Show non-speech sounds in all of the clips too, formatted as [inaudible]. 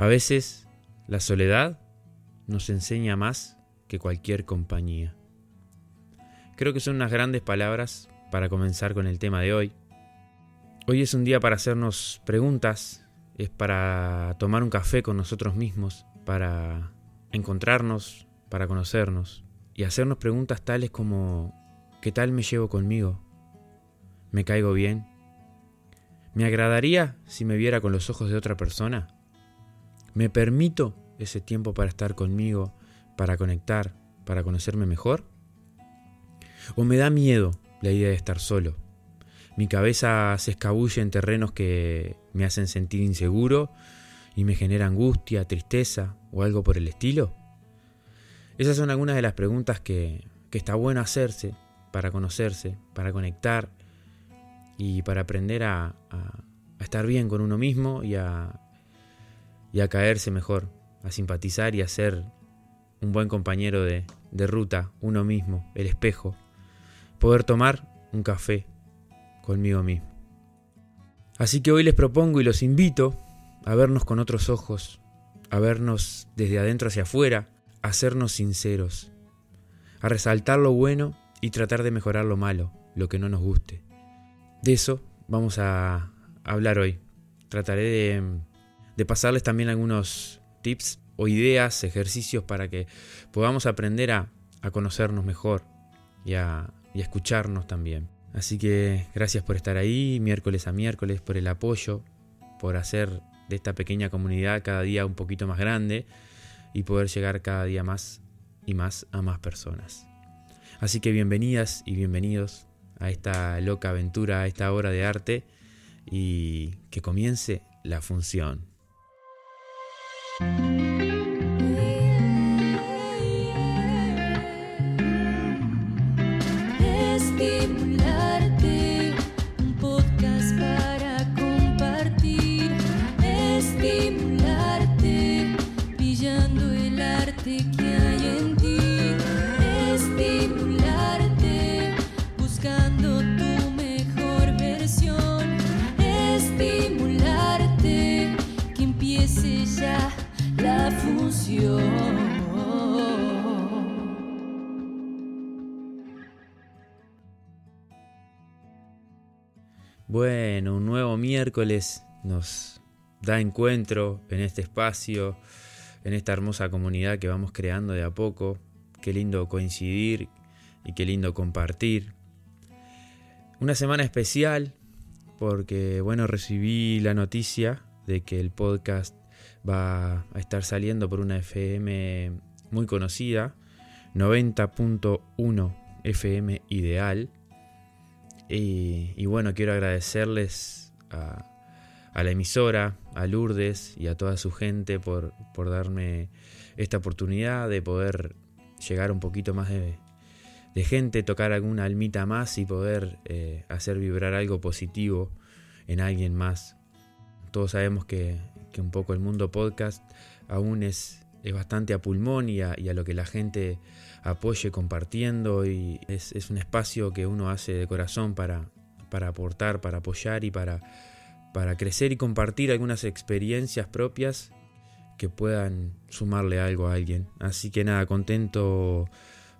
A veces la soledad nos enseña más que cualquier compañía. Creo que son unas grandes palabras para comenzar con el tema de hoy. Hoy es un día para hacernos preguntas, es para tomar un café con nosotros mismos, para encontrarnos, para conocernos y hacernos preguntas tales como ¿qué tal me llevo conmigo? ¿Me caigo bien? ¿Me agradaría si me viera con los ojos de otra persona? ¿Me permito ese tiempo para estar conmigo, para conectar, para conocerme mejor? ¿O me da miedo la idea de estar solo? Mi cabeza se escabulle en terrenos que me hacen sentir inseguro y me genera angustia, tristeza o algo por el estilo. Esas son algunas de las preguntas que, está bueno hacerse para conocerse, para conectar y para aprender a, a estar bien con uno mismo y a, y a caerse mejor, a simpatizar y a ser un buen compañero de, ruta, uno mismo, el espejo, poder tomar un café conmigo mismo. Así que hoy les propongo y los invito a vernos con otros ojos, a vernos desde adentro hacia afuera, a hacernos sinceros, a resaltar lo bueno y tratar de mejorar lo malo, lo que no nos guste. De eso vamos a hablar hoy. Trataré de de pasarles también algunos tips o ideas, ejercicios para que podamos aprender a, conocernos mejor y a, y a escucharnos también. Así que gracias por estar ahí, miércoles a miércoles, por el apoyo, por hacer de esta pequeña comunidad cada día un poquito más grande y poder llegar cada día más y más a más personas. Así que bienvenidas y bienvenidos a esta loca aventura, a esta obra de arte y que comience la función. Estimularte, Bueno, un nuevo miércoles nos da encuentro en este espacio, en esta hermosa comunidad que vamos creando de a poco. Qué lindo coincidir y qué lindo compartir. Una semana especial porque, bueno, recibí la noticia de que el podcast va a estar saliendo por una FM muy conocida, 90.1 FM Ideal. Y, bueno, quiero agradecerles a, a la emisora, a Lourdes y a toda su gente por, por darme esta oportunidad de poder llegar un poquito más de, de gente, tocar alguna almita más y poder eh, hacer vibrar algo positivo en alguien más. Todos sabemos que, que un poco el mundo podcast aún es, es bastante a pulmón y a, lo que la gente apoye compartiendo y es, es un espacio que uno hace de corazón para, para aportar, para apoyar y para, para crecer y compartir algunas experiencias propias que puedan sumarle algo a alguien. Así que nada, contento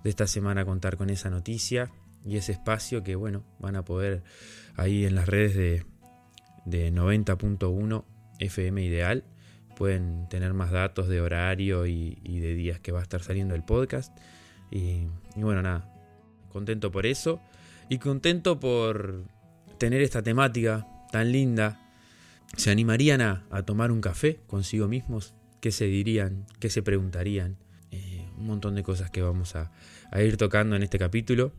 de esta semana contar con esa noticia y ese espacio que bueno, van a poder ahí en las redes de, de 90.1 FM Ideal. Pueden tener más datos de horario y, de días que va a estar saliendo el podcast. Y, bueno, nada, contento por eso y contento por tener esta temática tan linda. ¿Se animarían a, a tomar un café consigo mismos? ¿Qué se dirían? ¿Qué se preguntarían? Eh, un montón de cosas que vamos a, a ir tocando en este capítulo.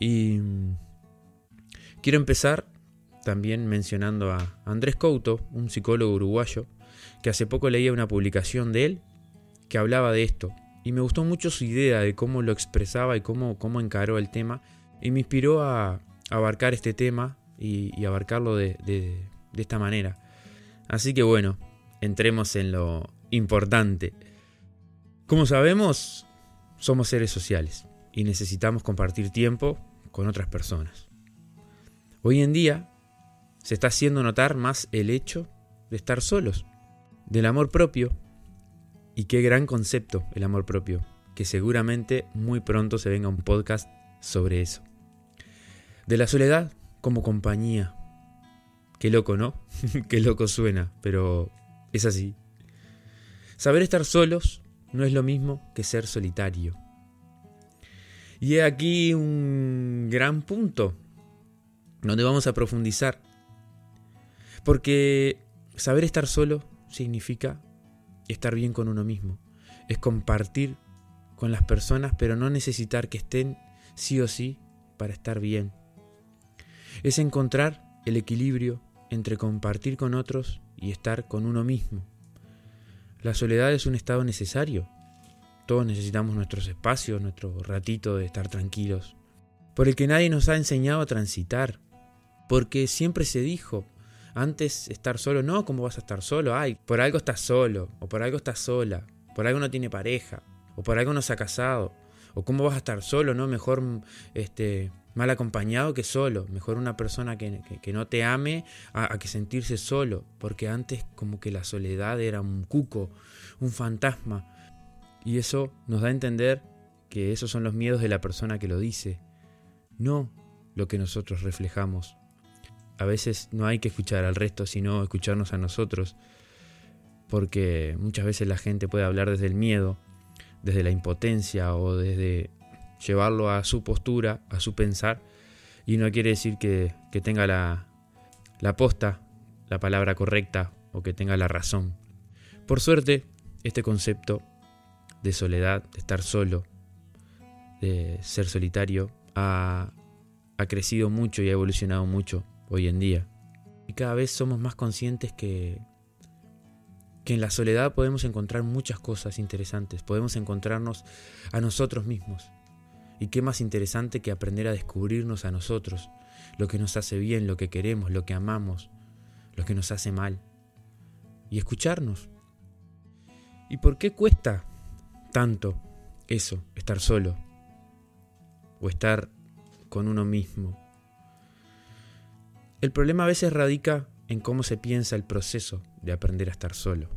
Y mm, quiero empezar también mencionando a Andrés Couto, un psicólogo uruguayo, que hace poco leía una publicación de él que hablaba de esto. Y me gustó mucho su idea de cómo lo expresaba y cómo, cómo encaró el tema. Y me inspiró a, abarcar este tema y, abarcarlo de, de esta manera. Así que bueno, entremos en lo importante. Como sabemos, somos seres sociales y necesitamos compartir tiempo con otras personas. Hoy en día se está haciendo notar más el hecho de estar solos, del amor propio. Y qué gran concepto el amor propio, que seguramente muy pronto se venga un podcast sobre eso. De la soledad como compañía. Qué loco, ¿no? [laughs] qué loco suena, pero es así. Saber estar solos no es lo mismo que ser solitario. Y he aquí un gran punto donde vamos a profundizar. Porque saber estar solo significa estar bien con uno mismo. Es compartir con las personas, pero no necesitar que estén sí o sí para estar bien. Es encontrar el equilibrio entre compartir con otros y estar con uno mismo. La soledad es un estado necesario. Todos necesitamos nuestros espacios, nuestro ratito de estar tranquilos, por el que nadie nos ha enseñado a transitar, porque siempre se dijo, antes estar solo, no, ¿cómo vas a estar solo? Ay, por algo estás solo, o por algo estás sola, por algo no tiene pareja, o por algo no se ha casado, o cómo vas a estar solo, ¿no? Mejor este, mal acompañado que solo, mejor una persona que, no te ame a, a, que sentirse solo, porque antes como que la soledad era un cuco, un fantasma, y eso nos da a entender que esos son los miedos de la persona que lo dice, no lo que nosotros reflejamos a veces no hay que escuchar al resto, sino escucharnos a nosotros, porque muchas veces la gente puede hablar desde el miedo, desde la impotencia o desde llevarlo a su postura, a su pensar, y no quiere decir que, tenga la, la posta, la palabra correcta o que tenga la razón. Por suerte, este concepto de soledad, de estar solo, de ser solitario, ha, ha crecido mucho y ha evolucionado mucho hoy en día. Y cada vez somos más conscientes que, que en la soledad podemos encontrar muchas cosas interesantes, podemos encontrarnos a nosotros mismos. Y qué más interesante que aprender a descubrirnos a nosotros, lo que nos hace bien, lo que queremos, lo que amamos, lo que nos hace mal. Y escucharnos. ¿Y por qué cuesta tanto eso, estar solo? O estar con uno mismo. El problema a veces radica en cómo se piensa el proceso de aprender a estar solo.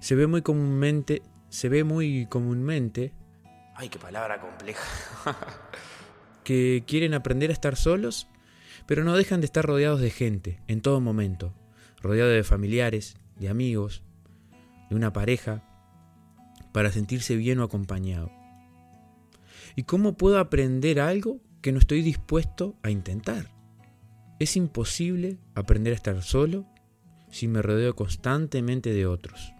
Se ve muy comúnmente, se ve muy comúnmente, ay, qué palabra compleja, [laughs] que quieren aprender a estar solos, pero no dejan de estar rodeados de gente en todo momento, rodeados de familiares, de amigos, de una pareja, para sentirse bien o acompañado. ¿Y cómo puedo aprender algo que no estoy dispuesto a intentar? Es imposible aprender a estar solo si me rodeo constantemente de otros.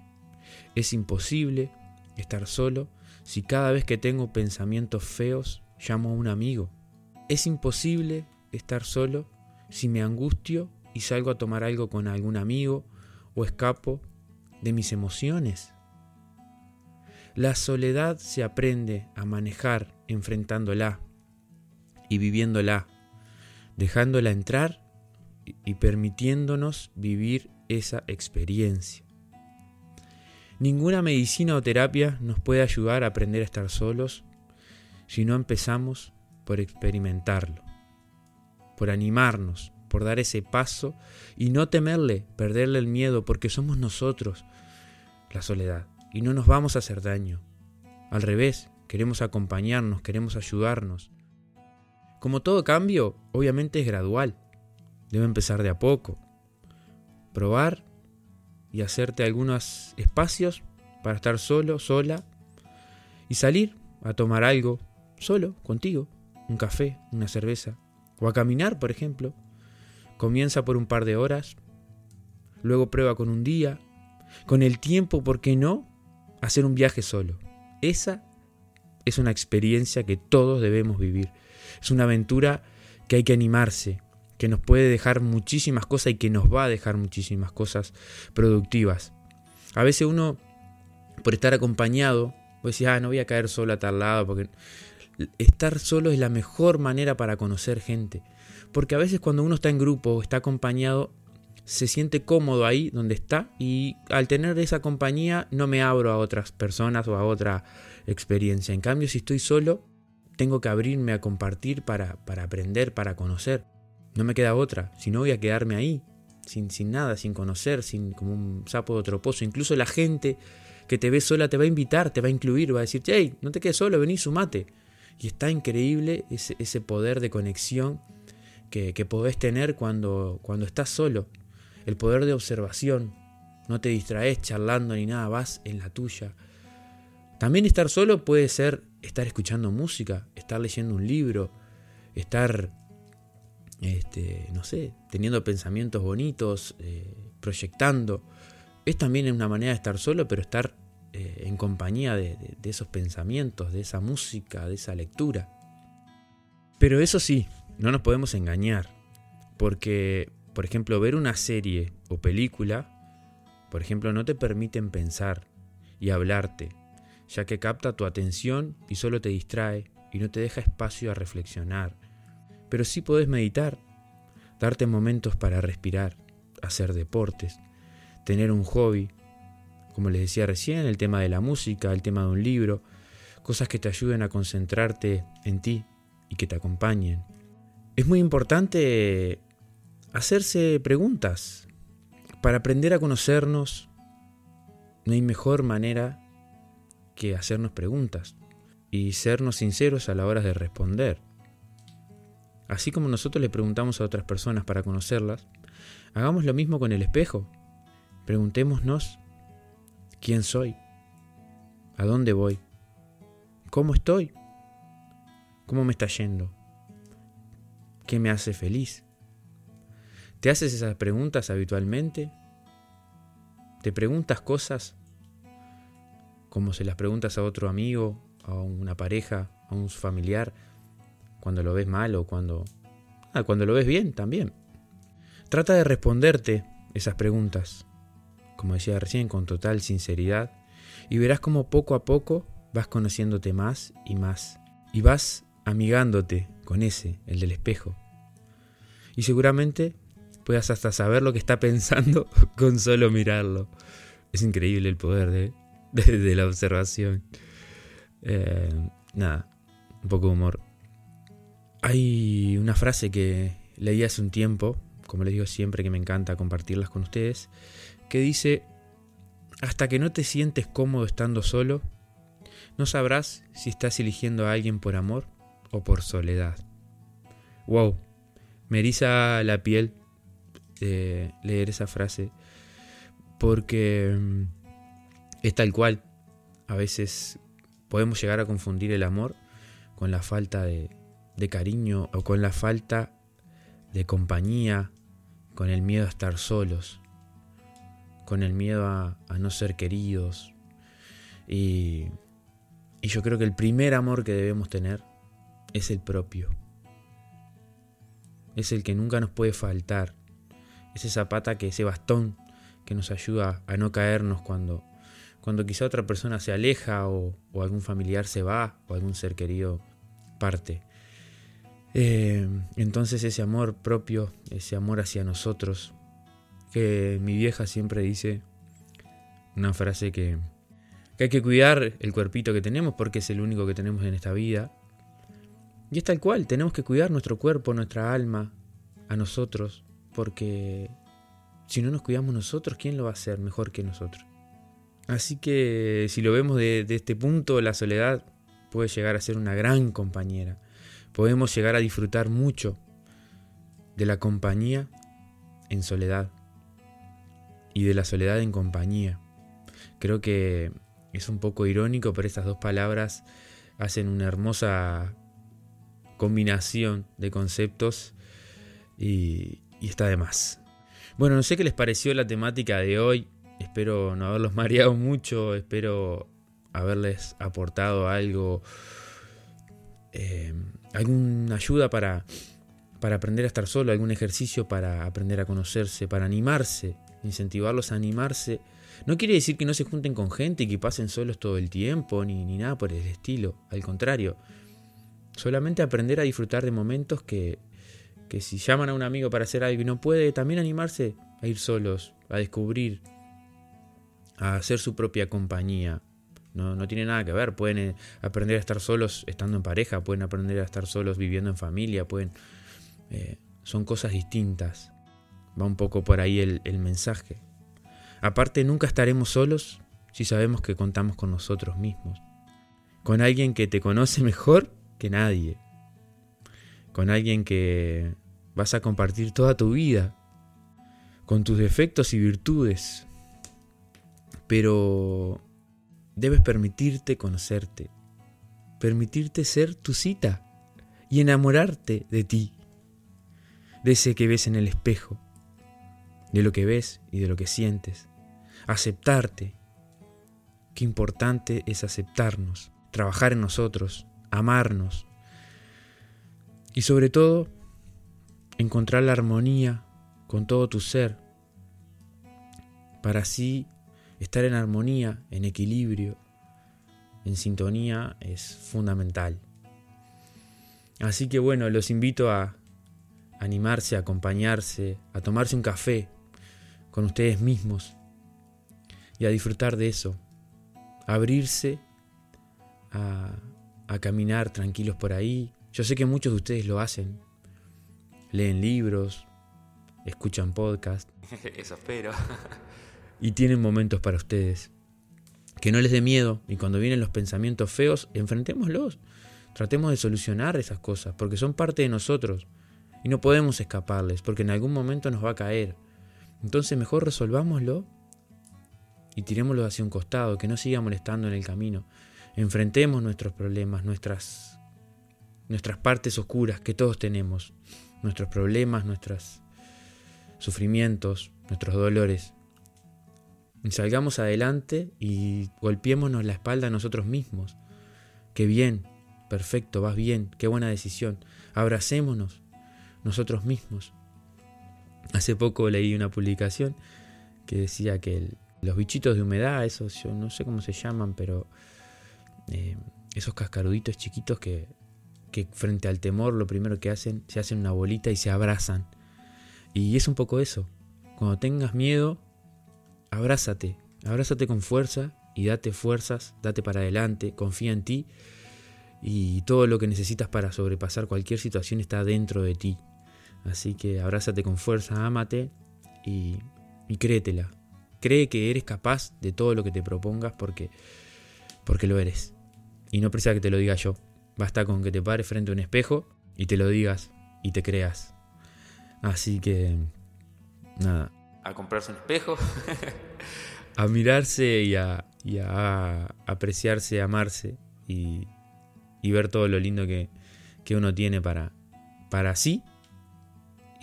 Es imposible estar solo si cada vez que tengo pensamientos feos llamo a un amigo. Es imposible estar solo si me angustio y salgo a tomar algo con algún amigo o escapo de mis emociones. La soledad se aprende a manejar enfrentándola y viviéndola dejándola entrar y permitiéndonos vivir esa experiencia. Ninguna medicina o terapia nos puede ayudar a aprender a estar solos si no empezamos por experimentarlo, por animarnos, por dar ese paso y no temerle, perderle el miedo, porque somos nosotros la soledad y no nos vamos a hacer daño. Al revés, queremos acompañarnos, queremos ayudarnos. Como todo cambio, obviamente es gradual. Debe empezar de a poco. Probar y hacerte algunos espacios para estar solo, sola, y salir a tomar algo solo, contigo, un café, una cerveza, o a caminar, por ejemplo. Comienza por un par de horas, luego prueba con un día, con el tiempo, ¿por qué no? Hacer un viaje solo. Esa es una experiencia que todos debemos vivir. Es una aventura que hay que animarse, que nos puede dejar muchísimas cosas y que nos va a dejar muchísimas cosas productivas. A veces uno, por estar acompañado, puede decir, ah, no voy a caer solo a tal lado, porque estar solo es la mejor manera para conocer gente. Porque a veces cuando uno está en grupo o está acompañado, se siente cómodo ahí donde está y al tener esa compañía no me abro a otras personas o a otra experiencia. En cambio, si estoy solo, tengo que abrirme a compartir para, para aprender, para conocer. No me queda otra, si no voy a quedarme ahí. sin, sin nada, sin conocer, sin como un sapo de otro pozo. Incluso la gente que te ve sola te va a invitar, te va a incluir, va a decir, hey, no te quedes solo, vení, sumate. Y está increíble ese, ese poder de conexión que, que, podés tener cuando, cuando estás solo. El poder de observación. No te distraes charlando ni nada, vas en la tuya. También estar solo puede ser estar escuchando música, estar leyendo un libro, estar, este, no sé, teniendo pensamientos bonitos, eh, proyectando. Es también una manera de estar solo, pero estar eh, en compañía de, esos pensamientos, de esa música, de esa lectura. Pero eso sí, no nos podemos engañar, porque, por ejemplo, ver una serie o película, por ejemplo, no te permiten pensar y hablarte, ya que capta tu atención y solo te distrae y no te deja espacio a reflexionar. Pero sí podés meditar, darte momentos para respirar, hacer deportes, tener un hobby, como les decía recién, el tema de la música, el tema de un libro, cosas que te ayuden a concentrarte en ti y que te acompañen. Es muy importante hacerse preguntas para aprender a conocernos. No hay mejor manera que hacernos preguntas y sernos sinceros a la hora de responder. Así como nosotros le preguntamos a otras personas para conocerlas, hagamos lo mismo con el espejo. Preguntémonos quién soy, a dónde voy, cómo estoy, cómo me está yendo, qué me hace feliz. ¿Te haces esas preguntas habitualmente? ¿Te preguntas cosas como se las preguntas a otro amigo, a una pareja, a un familiar, cuando lo ves mal o cuando, ah, cuando lo ves bien también. Trata de responderte esas preguntas, como decía recién, con total sinceridad, y verás como poco a poco vas conociéndote más y más, y vas amigándote con ese, el del espejo. Y seguramente puedas hasta saber lo que está pensando [laughs] con solo mirarlo. Es increíble el poder de, [laughs] desde la observación. Eh, nada, un poco de humor. Hay una frase que leí hace un tiempo, como les digo siempre que me encanta compartirlas con ustedes, que dice, hasta que no te sientes cómodo estando solo, no sabrás si estás eligiendo a alguien por amor o por soledad. Wow, me eriza la piel eh, leer esa frase porque mm, es tal cual. A veces podemos llegar a confundir el amor con la falta de, cariño o con la falta de compañía, con el miedo a estar solos, con el miedo a, no ser queridos. Y, y yo creo que el primer amor que debemos tener es el propio. Es el que nunca nos puede faltar. Es esa pata que ese bastón que nos ayuda a no caernos cuando cuando quizá otra persona se aleja o, algún familiar se va o algún ser querido parte. Eh, entonces ese amor propio, ese amor hacia nosotros, que mi vieja siempre dice una frase que, que hay que cuidar el cuerpito que tenemos porque es el único que tenemos en esta vida. Y es tal cual, tenemos que cuidar nuestro cuerpo, nuestra alma, a nosotros, porque si no nos cuidamos nosotros, ¿quién lo va a hacer mejor que nosotros? Así que si lo vemos de, de, este punto, la soledad puede llegar a ser una gran compañera. Podemos llegar a disfrutar mucho de la compañía en soledad y de la soledad en compañía. Creo que es un poco irónico, pero estas dos palabras hacen una hermosa combinación de conceptos y, y está de más. Bueno, no sé qué les pareció la temática de hoy. Espero no haberlos [laughs] mareado mucho, espero haberles aportado algo, eh, alguna ayuda para, para aprender a estar solo, algún ejercicio para aprender a conocerse, para animarse, incentivarlos a animarse. No quiere decir que no se junten con gente y que pasen solos todo el tiempo, ni, ni nada por el estilo, al contrario. Solamente aprender a disfrutar de momentos que, que si llaman a un amigo para hacer algo y no puede, también animarse a ir solos, a descubrir, a hacer su propia compañía. No, no, tiene nada que ver, pueden eh, aprender a estar solos estando en pareja, pueden aprender a estar solos viviendo en familia, pueden... Eh, son cosas distintas. Va un poco por ahí el, el mensaje. Aparte, nunca estaremos solos si sabemos que contamos con nosotros mismos. Con alguien que te conoce mejor que nadie. Con alguien que vas a compartir toda tu vida. Con tus defectos y virtudes. Pero debes permitirte conocerte. Permitirte ser tu cita. Y enamorarte de ti. De ese que ves en el espejo de lo que ves y de lo que sientes. Aceptarte. Qué importante es aceptarnos, trabajar en nosotros, amarnos. Y sobre todo, encontrar la armonía con todo tu ser, para así estar en armonía, en equilibrio, en sintonía, es fundamental. Así que bueno, los invito a animarse, a acompañarse, a tomarse un café, con ustedes mismos y a disfrutar de eso, abrirse a, a caminar tranquilos por ahí. Yo sé que muchos de ustedes lo hacen, leen libros, escuchan podcasts. [laughs] Eso espero. [laughs] y tienen momentos para ustedes. Que no les dé miedo y cuando vienen los pensamientos feos, enfrentémoslos. Tratemos de solucionar esas cosas porque son parte de nosotros y no podemos escaparles porque en algún momento nos va a caer. Entonces mejor resolvámoslo y tirémoslo hacia un costado, que no siga molestando en el camino. Enfrentemos nuestros problemas, nuestras, nuestras partes oscuras que todos tenemos, nuestros problemas, nuestros sufrimientos, nuestros dolores. Salgamos adelante y golpeémonos la espalda a nosotros mismos. Qué bien, perfecto, vas bien, qué buena decisión. Abracémonos nosotros mismos. Hace poco leí una publicación que decía que los bichitos de humedad, esos yo no sé cómo se llaman, pero eh, esos cascaruditos chiquitos que, que frente al temor lo primero que hacen, se hacen una bolita y se abrazan. Y es un poco eso. Cuando tengas miedo, abrázate, abrázate con fuerza y date fuerzas, date para adelante, confía en ti y todo lo que necesitas para sobrepasar cualquier situación está dentro de ti. Así que abrázate con fuerza, ámate y, créetela. Cree que eres capaz de todo lo que te propongas porque, porque lo eres. Y no precisa que te lo diga yo. Basta con que te pares frente a un espejo y te lo digas y te creas. Así que, nada. A comprarse un espejo. [laughs] a mirarse y a, y a apreciarse, amarse y, y, ver todo lo lindo que, que uno tiene para, para sí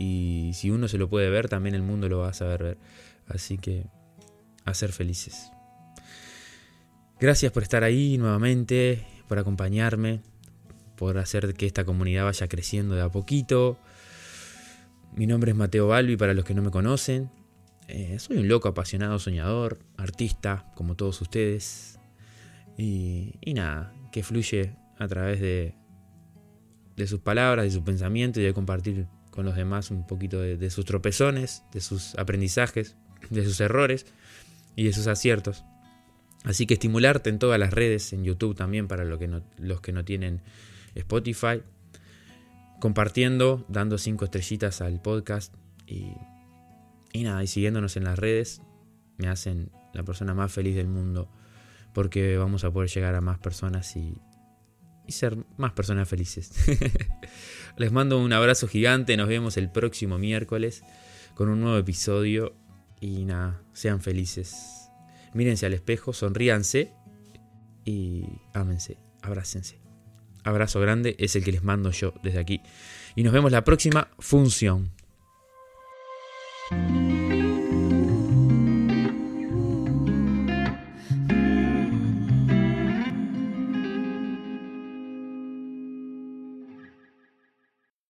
y si uno se lo puede ver, también el mundo lo va a saber ver. Así que a ser felices. Gracias por estar ahí nuevamente, por acompañarme, por hacer que esta comunidad vaya creciendo de a poquito. Mi nombre es Mateo Balbi para los que no me conocen. Eh, soy un loco apasionado, soñador, artista, como todos ustedes. Y, nada, que fluye a través de, de sus palabras, de sus pensamientos y de compartir con los demás un poquito de, sus tropezones, de sus aprendizajes, de sus errores y de sus aciertos. Así que estimularte en todas las redes, en YouTube también para que no, los que no tienen Spotify, compartiendo, dando cinco estrellitas al podcast y, y nada, y siguiéndonos en las redes, me hacen la persona más feliz del mundo porque vamos a poder llegar a más personas y, ser más personas felices. [laughs] Les mando un abrazo gigante, nos vemos el próximo miércoles con un nuevo episodio y nada, sean felices. Mírense al espejo, sonríanse y ámense, abrácense. Abrazo grande es el que les mando yo desde aquí. Y nos vemos la próxima función. Bye.